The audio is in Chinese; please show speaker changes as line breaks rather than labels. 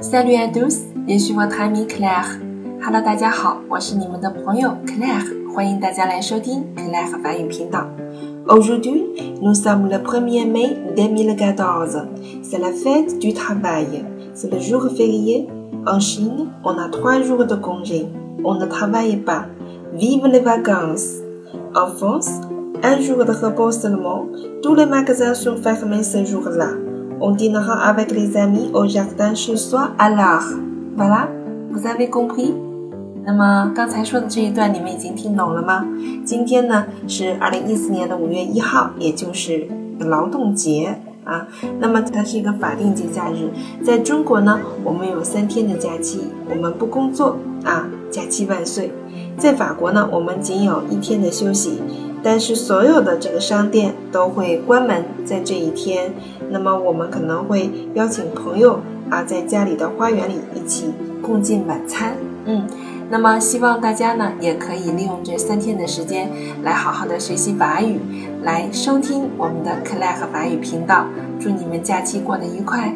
Salut à tous, je suis votre amie Claire. Hello，大家好，我是你们的朋友 Claire，欢迎大家来收听 Claire 法语频道。Aujourd'hui, nous sommes le 1er mai 2014. C'est la fête du travail. C'est le jour férié. En Chine, on a trois jours de congé. On ne travaille pas. Vive les vacances! En France, un jour de repos seulement. Tous les magasins sont fermés ce jour-là. On dînera avec les amis au jardin chez soi à l'art. Voilà, vous avez compris? 那么刚才说的这一段你们已经听懂了吗？今天呢是二零一四年的五月一号，也就是劳动节啊。那么它是一个法定节假日，在中国呢，我们有三天的假期，我们不工作啊，假期万岁。在法国呢，我们仅有一天的休息。但是所有的这个商店都会关门在这一天，那么我们可能会邀请朋友啊，在家里的花园里一起共进晚餐。嗯，那么希望大家呢也可以利用这三天的时间来好好的学习法语，来收听我们的克莱和法语频道。祝你们假期过得愉快！